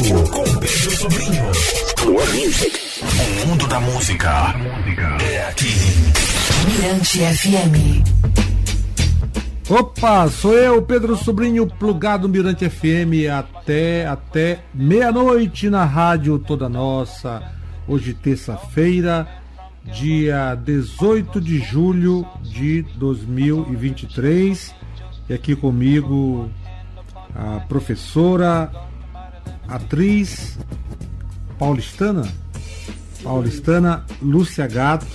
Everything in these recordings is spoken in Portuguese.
Com Pedro Sobrinho. More Music. O mundo da música é aqui. Mirante FM. Opa, sou eu, Pedro Sobrinho, plugado Mirante FM até até meia-noite na rádio toda nossa. Hoje terça-feira, dia 18 de julho de 2023. E aqui comigo a professora, atriz paulistana, paulistana Lúcia Gato,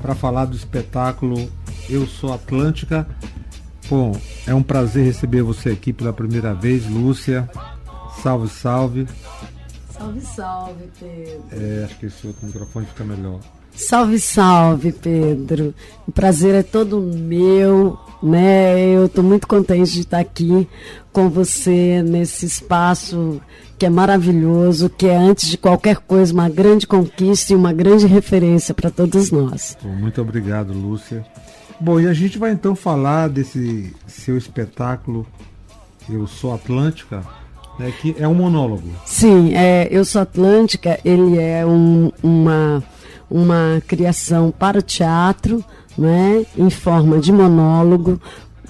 para falar do espetáculo Eu Sou Atlântica. Bom, é um prazer receber você aqui pela primeira vez, Lúcia. Salve, salve. Salve, salve, Pedro. É, acho que esse outro microfone fica melhor. Salve, salve, Pedro. O prazer é todo meu, né? Eu estou muito contente de estar aqui com você nesse espaço que é maravilhoso, que é antes de qualquer coisa uma grande conquista e uma grande referência para todos nós. Muito obrigado, Lúcia. Bom, e a gente vai então falar desse seu espetáculo Eu Sou Atlântica, né, que é um monólogo. Sim, é, Eu Sou Atlântica, ele é um, uma, uma criação para o teatro, né, em forma de monólogo,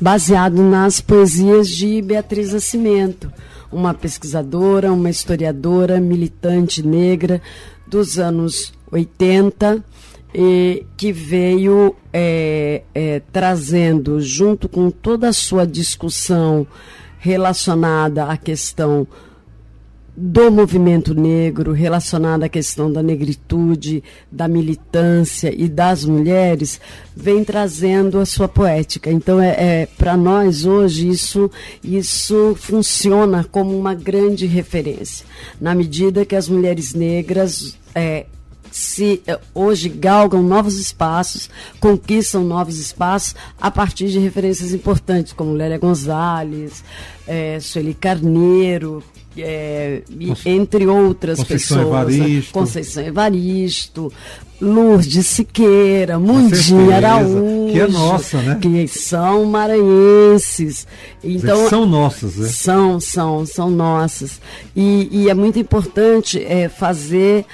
baseado nas poesias de Beatriz Nascimento, uma pesquisadora, uma historiadora, militante negra dos anos 80, e que veio é, é, trazendo, junto com toda a sua discussão relacionada à questão do movimento negro, relacionada à questão da negritude, da militância e das mulheres, vem trazendo a sua poética. Então, é, é para nós hoje isso isso funciona como uma grande referência, na medida que as mulheres negras é, se eh, hoje galgam novos espaços, conquistam novos espaços a partir de referências importantes como Lélia Gonzalez, é, Sueli Carneiro, é, entre outras Conceição pessoas. Evaristo. Conceição Evaristo, Lourdes Siqueira, Mundinha Araújo. Que é nossa, né? Que são maranhenses. Então, são nossas, né? São, são, são nossas. E, e é muito importante é, fazer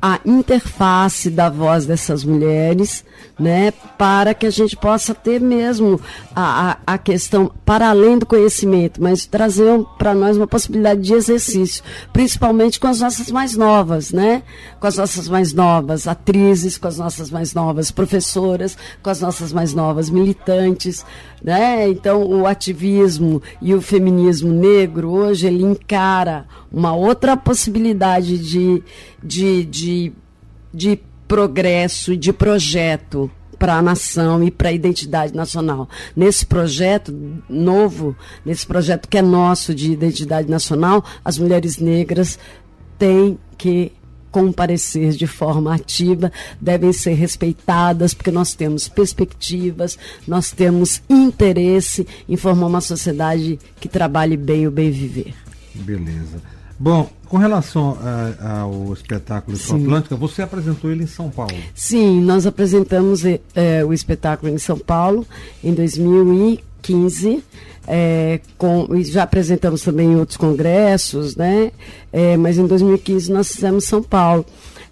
a interface da voz dessas mulheres, né, para que a gente possa ter mesmo a, a, a questão para além do conhecimento, mas trazer para nós uma possibilidade de exercício, principalmente com as nossas mais novas, né, com as nossas mais novas atrizes, com as nossas mais novas professoras, com as nossas mais novas militantes, né? Então o ativismo e o feminismo negro hoje ele encara uma outra possibilidade de, de, de, de progresso e de projeto para a nação e para a identidade nacional. Nesse projeto novo, nesse projeto que é nosso de identidade nacional, as mulheres negras têm que comparecer de forma ativa, devem ser respeitadas, porque nós temos perspectivas, nós temos interesse em formar uma sociedade que trabalhe bem o bem viver. Beleza. Bom, com relação a, ao espetáculo Sim. Atlântica, você apresentou ele em São Paulo? Sim, nós apresentamos é, o espetáculo em São Paulo em 2015. É, com, já apresentamos também em outros congressos, né? É, mas em 2015 nós fizemos São Paulo.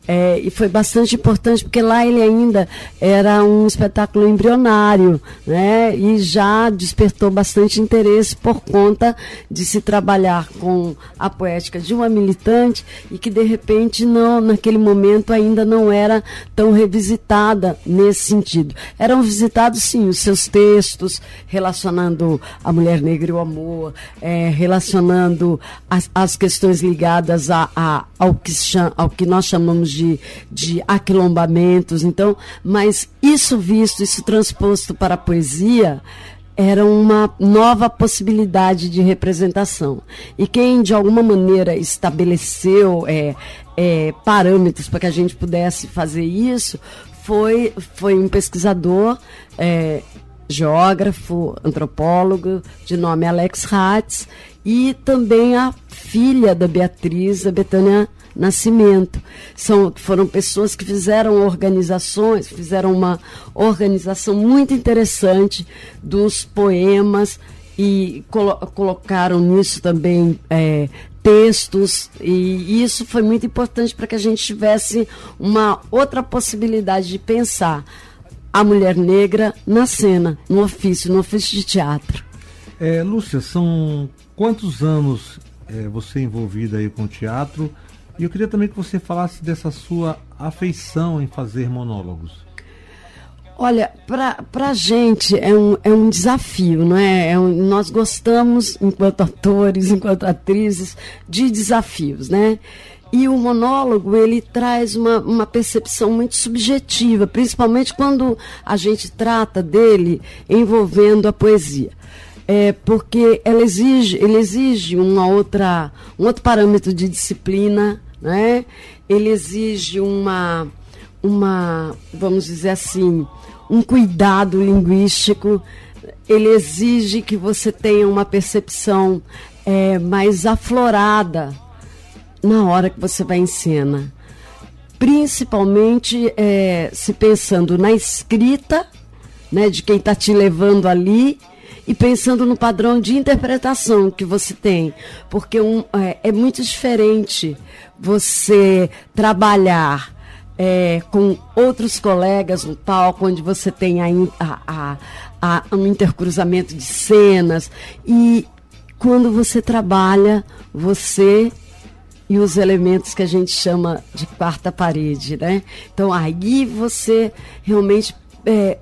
É, e foi bastante importante porque lá ele ainda era um espetáculo embrionário, né? E já despertou bastante interesse por conta de se trabalhar com a poética de uma militante e que de repente não, naquele momento ainda não era tão revisitada nesse sentido. Eram visitados sim os seus textos relacionando a mulher negra e o amor, é, relacionando as, as, questões ligadas a, a, ao, que ao que nós chamamos de, de aquilombamentos. Então, mas isso visto, isso transposto para a poesia, era uma nova possibilidade de representação. E quem, de alguma maneira, estabeleceu é, é, parâmetros para que a gente pudesse fazer isso foi, foi um pesquisador, é, geógrafo, antropólogo, de nome Alex Hatz, e também a filha da Beatriz, a Betânia Nascimento. São, foram pessoas que fizeram organizações, fizeram uma organização muito interessante dos poemas e colo colocaram nisso também é, textos, e isso foi muito importante para que a gente tivesse uma outra possibilidade de pensar a mulher negra na cena, no ofício, no ofício de teatro. É, Lúcia, são quantos anos é, você envolvida aí com teatro? E eu queria também que você falasse dessa sua afeição em fazer monólogos. Olha, para a gente é um, é um desafio, não é? é um, nós gostamos, enquanto atores, enquanto atrizes, de desafios, né? E o monólogo, ele traz uma, uma percepção muito subjetiva, principalmente quando a gente trata dele envolvendo a poesia. É, porque ela exige, ele exige uma outra, um outro parâmetro de disciplina, né? ele exige uma, uma, vamos dizer assim, um cuidado linguístico, ele exige que você tenha uma percepção é, mais aflorada na hora que você vai em cena. Principalmente é, se pensando na escrita, né, de quem está te levando ali, e pensando no padrão de interpretação que você tem. Porque um, é, é muito diferente você trabalhar é, com outros colegas no palco, onde você tem a, a, a, um intercruzamento de cenas. E quando você trabalha, você e os elementos que a gente chama de quarta parede, né? Então aí você realmente é,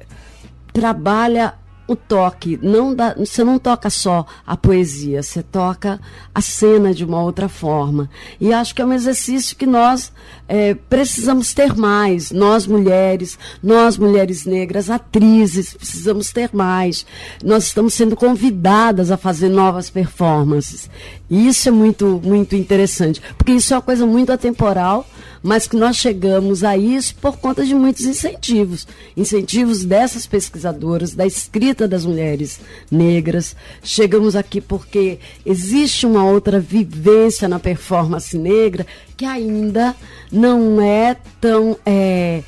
trabalha o toque, não dá, você não toca só a poesia, você toca a cena de uma outra forma. E acho que é um exercício que nós é, precisamos ter mais, nós mulheres, nós mulheres negras, atrizes, precisamos ter mais. Nós estamos sendo convidadas a fazer novas performances. E isso é muito, muito interessante, porque isso é uma coisa muito atemporal mas que nós chegamos a isso por conta de muitos incentivos incentivos dessas pesquisadoras, da escrita das mulheres negras. Chegamos aqui porque existe uma outra vivência na performance negra que ainda não é tão. É,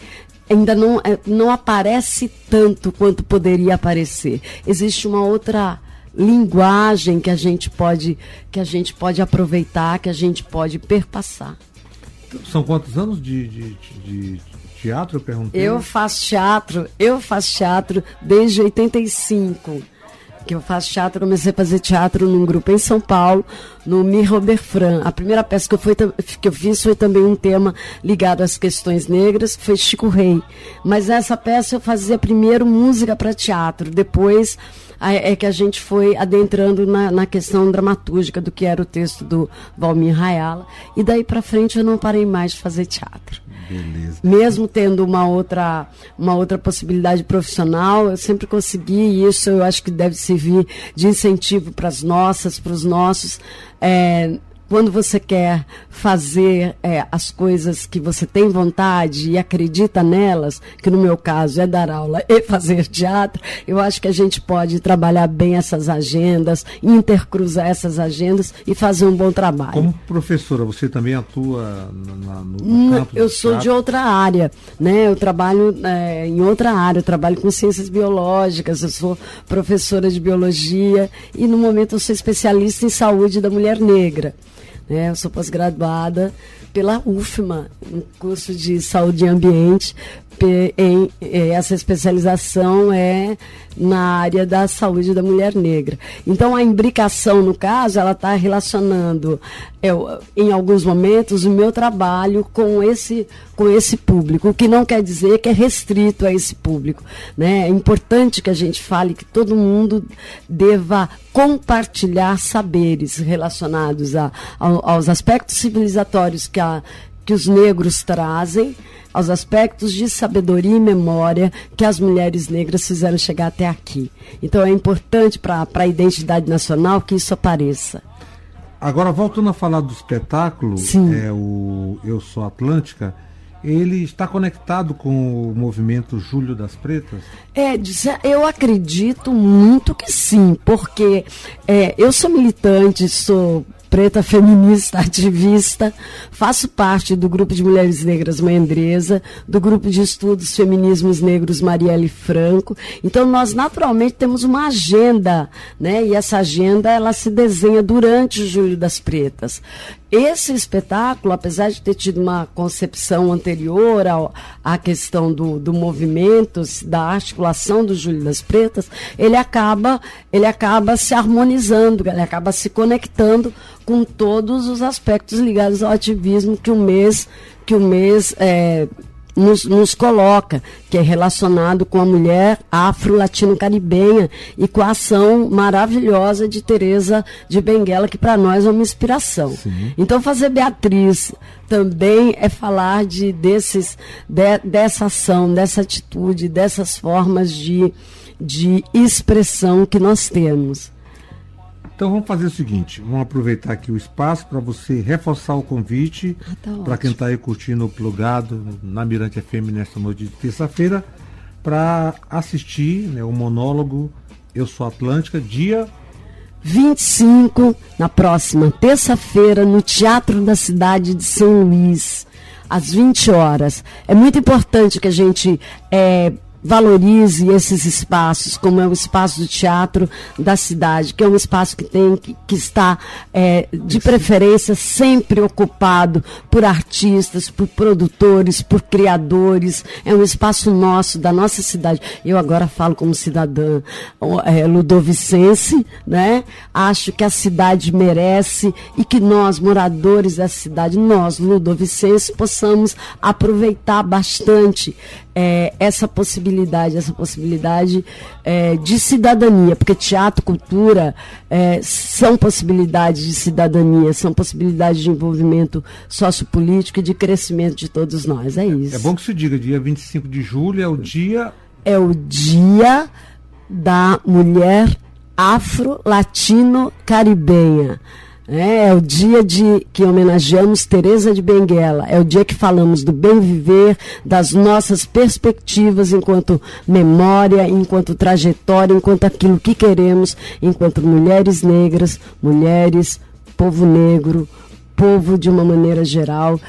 ainda não, é, não aparece tanto quanto poderia aparecer. Existe uma outra linguagem que a gente pode que a gente pode aproveitar, que a gente pode perpassar. São quantos anos de, de, de, teatro, eu perguntei? Eu faço teatro, eu faço teatro desde 85. Que eu faço teatro, comecei a fazer teatro num grupo em São Paulo, no Mi Robert Fran. A primeira peça que eu, fui, que eu fiz foi também um tema ligado às questões negras, que foi Chico Rei. Mas essa peça eu fazia primeiro música para teatro, depois é que a gente foi adentrando na, na, questão dramatúrgica do que era o texto do Valmir Rayala. E daí para frente eu não parei mais de fazer teatro. Beleza. Mesmo tendo uma outra, uma outra possibilidade profissional, eu sempre consegui, e isso eu acho que deve servir de incentivo para as nossas, para os nossos. É, quando você quer fazer é, as coisas que você tem vontade e acredita nelas, que no meu caso é dar aula e fazer teatro, eu acho que a gente pode trabalhar bem essas agendas, intercruzar essas agendas e fazer um bom trabalho. Como professora, você também atua na, no, no campo Eu sou teatro? de outra área, né? Eu trabalho é, em outra área, eu trabalho com ciências biológicas, eu sou professora de biologia e no momento eu sou especialista em saúde da mulher negra. Né? Eu sou pós-graduada pela UFMA, no curso de saúde e ambiente, essa especialização é na área da saúde da mulher negra. Então, a imbricação, no caso, ela está relacionando, eu, em alguns momentos, o meu trabalho com esse, com esse público, o que não quer dizer que é restrito a esse público. Né? É importante que a gente fale que todo mundo deva compartilhar saberes relacionados a, aos aspectos civilizatórios que, a, que os negros trazem aos aspectos de sabedoria e memória que as mulheres negras fizeram chegar até aqui. Então é importante para a identidade nacional que isso apareça. Agora, voltando a falar do espetáculo, é o Eu Sou Atlântica, ele está conectado com o movimento Júlio das Pretas? É, eu acredito muito que sim, porque é, eu sou militante, sou preta, feminista, ativista. Faço parte do grupo de mulheres negras Mãe Andresa, do grupo de estudos feminismos negros Marielle Franco. Então nós naturalmente temos uma agenda, né? E essa agenda ela se desenha durante o Julho das Pretas. Esse espetáculo, apesar de ter tido uma concepção anterior ao, à questão do, do movimento, da articulação do Júlio das Pretas, ele acaba, ele acaba se harmonizando, ele acaba se conectando com todos os aspectos ligados ao ativismo que o mês, que o mês é, nos, nos coloca, que é relacionado com a mulher afro-latino-caribenha e com a ação maravilhosa de Teresa de Benguela, que para nós é uma inspiração. Sim. Então, fazer Beatriz também é falar de, desses, de, dessa ação, dessa atitude, dessas formas de, de expressão que nós temos. Então vamos fazer o seguinte, vamos aproveitar aqui o espaço para você reforçar o convite ah, tá para quem está aí curtindo o plugado na Mirante FM nesta noite de terça-feira para assistir né, o monólogo Eu Sou Atlântica, dia 25, na próxima terça-feira, no Teatro da Cidade de São Luís, às 20 horas. É muito importante que a gente é, valorize esses espaços, como é o espaço do teatro da cidade, que é um espaço que tem que, que está é, de preferência sempre ocupado por artistas, por produtores, por criadores. É um espaço nosso, da nossa cidade. Eu agora falo como cidadã é, ludovicense, né? Acho que a cidade merece e que nós, moradores da cidade, nós, ludovicenses, possamos aproveitar bastante é, essa possibilidade, essa possibilidade é, de cidadania, porque teatro, cultura é, são possibilidades de cidadania, são possibilidades de envolvimento sociopolítico e de crescimento de todos nós. É isso. É bom que se diga, dia 25 de julho é o dia. É o dia da mulher afro-latino-caribenha. É, é, o dia de que homenageamos Teresa de Benguela. É o dia que falamos do bem viver, das nossas perspectivas enquanto memória, enquanto trajetória, enquanto aquilo que queremos, enquanto mulheres negras, mulheres, povo negro, povo de uma maneira geral,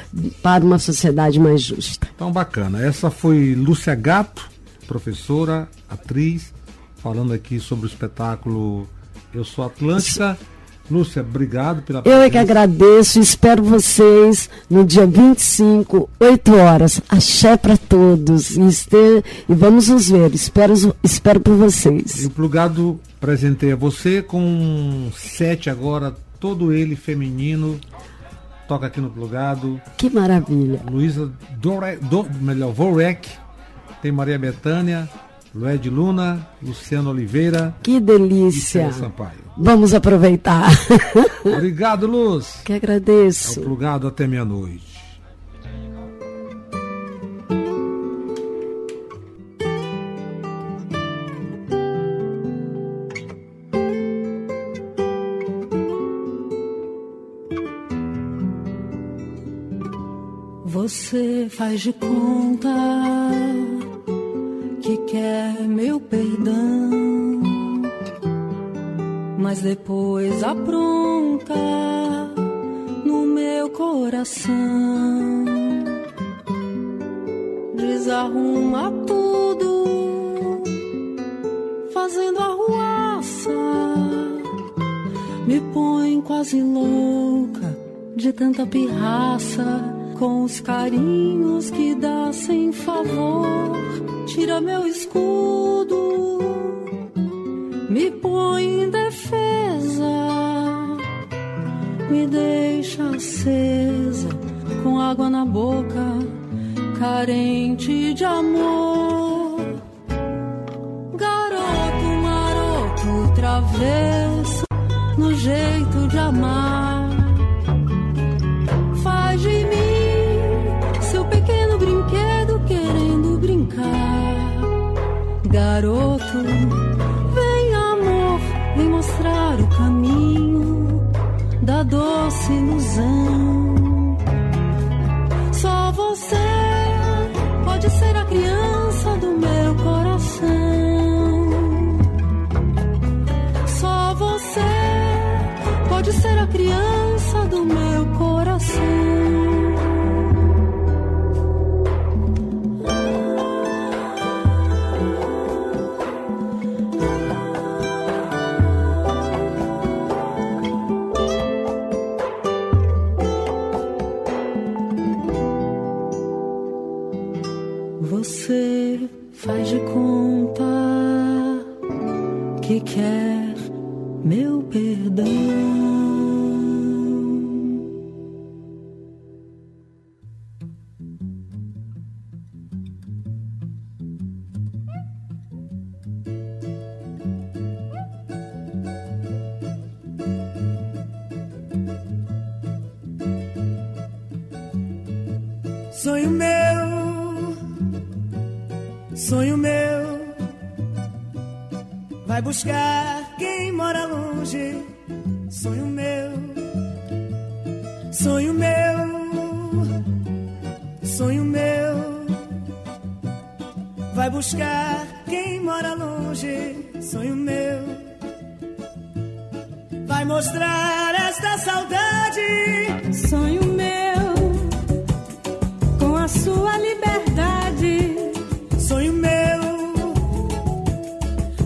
para uma sociedade mais justa. Então, bacana. Essa foi Lúcia Gato, professora, atriz, falando aqui sobre o espetáculo Eu Sou Atlântica. Lúcia, obrigado pela Eu é que agradeço, espero vocês no dia 25, 8 horas. Axé para todos. E, este, e vamos nos ver. Espero, espero por vocês. E o plugado presentei a você com sete agora, todo ele feminino. Toca aqui no plugado. Que maravilha. Luísa Dore, do, melhor, Vorek. Tem Maria Betânia, Lued Luna, Luciano Oliveira. Que delícia. Sampaio. Vamos aproveitar. Obrigado, Luz. Que agradeço. É o plugado até meia-noite. Você faz de conta que quer meu perdão, mas depois apronta no meu coração, desarruma tudo, fazendo arruaça, me põe quase louca de tanta pirraça com os carinhos que dá sem favor. Tira meu escudo, me põe em defesa, me deixa acesa com água na boca, carente de amor. Garoto, maroto, travesso no jeito de amar garoto vem mostrar o caminho da doce ilusão. Só você pode ser a criança do meu coração. Só você pode ser a criança do meu coração. Sonho meu, sonho meu. Vai buscar quem mora longe. Sonho meu, sonho meu, sonho meu. Vai buscar quem mora longe. Sonho meu, vai mostrar esta saudade. Sonho meu.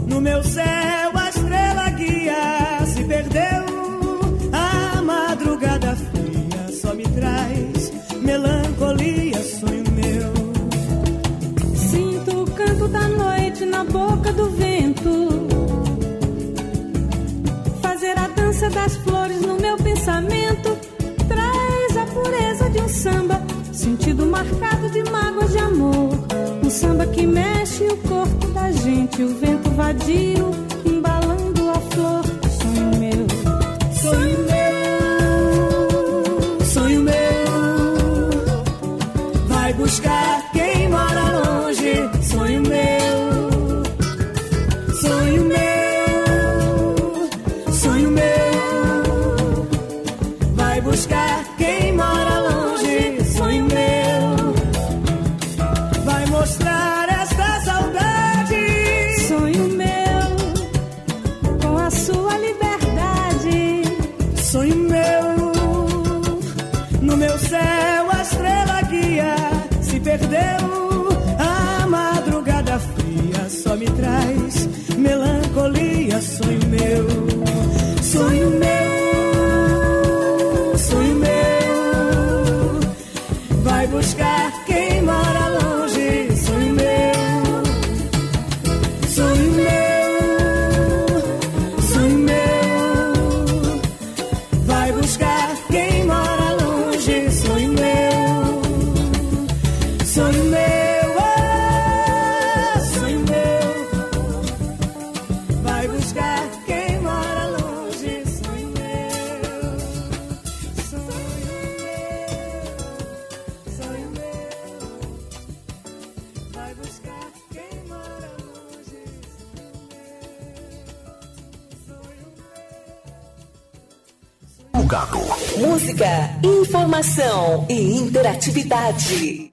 No meu céu a estrela guia se perdeu. A madrugada fria só me traz melancolia, sonho meu. Sinto o canto da noite na boca do vento. Fazer a dança das flores no meu pensamento traz a pureza de um samba, sentido marcado de mágoas de amor samba que mexe o corpo da gente, o vento vadio Música, informação e interatividade.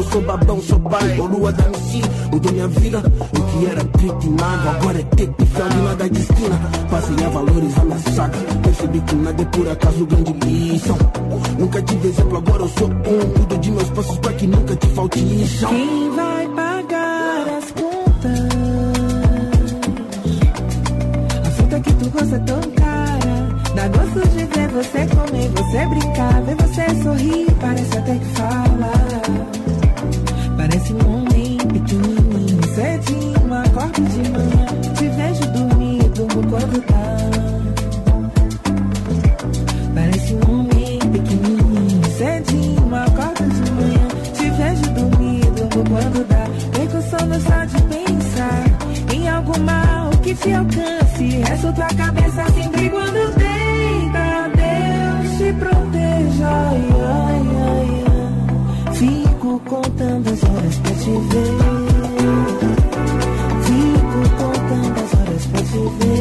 Eu sou babão, sou pai. Ô lua da MC, mudou minha vida. O que era trito e mago, agora é teto e fel de nada de esquina. Passei a valorizar minha saga. Percebi que nada é por acaso grande lição. Nunca tive exemplo, agora eu sou um. Cuido de meus passos pra que nunca te falte chão. Quem vai pagar as contas? A fruta que tu gosta é tão cara. Dá gosto de ver você comer, você brincar, ver você sorrir. Parece até que fala. Parece um homem pequenininho, cedinho, acordo de manhã. Te vejo dormir, durmo quando tá. Parece um homem pequenininho, cedinho, acordo de manhã. Te vejo dormir, durmo quando dá. Perco sono só de pensar em algo mal que te alcance. Resto tua cabeça sempre quando deita. Deus te proteja. Contando as horas pra te ver. Fico contando as horas pra te ver.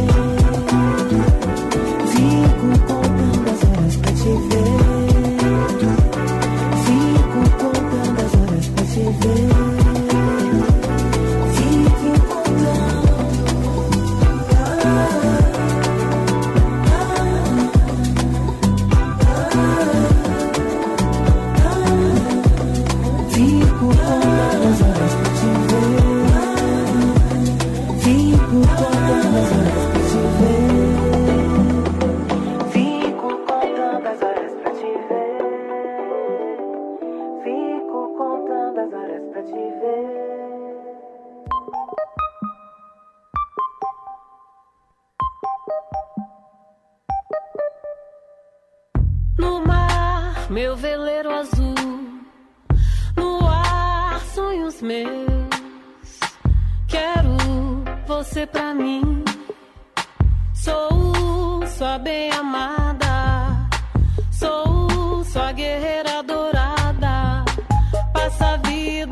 Quero você pra mim. Sou sua bem amada. Sou sua guerreira dourada. Passa a vida,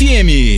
FM.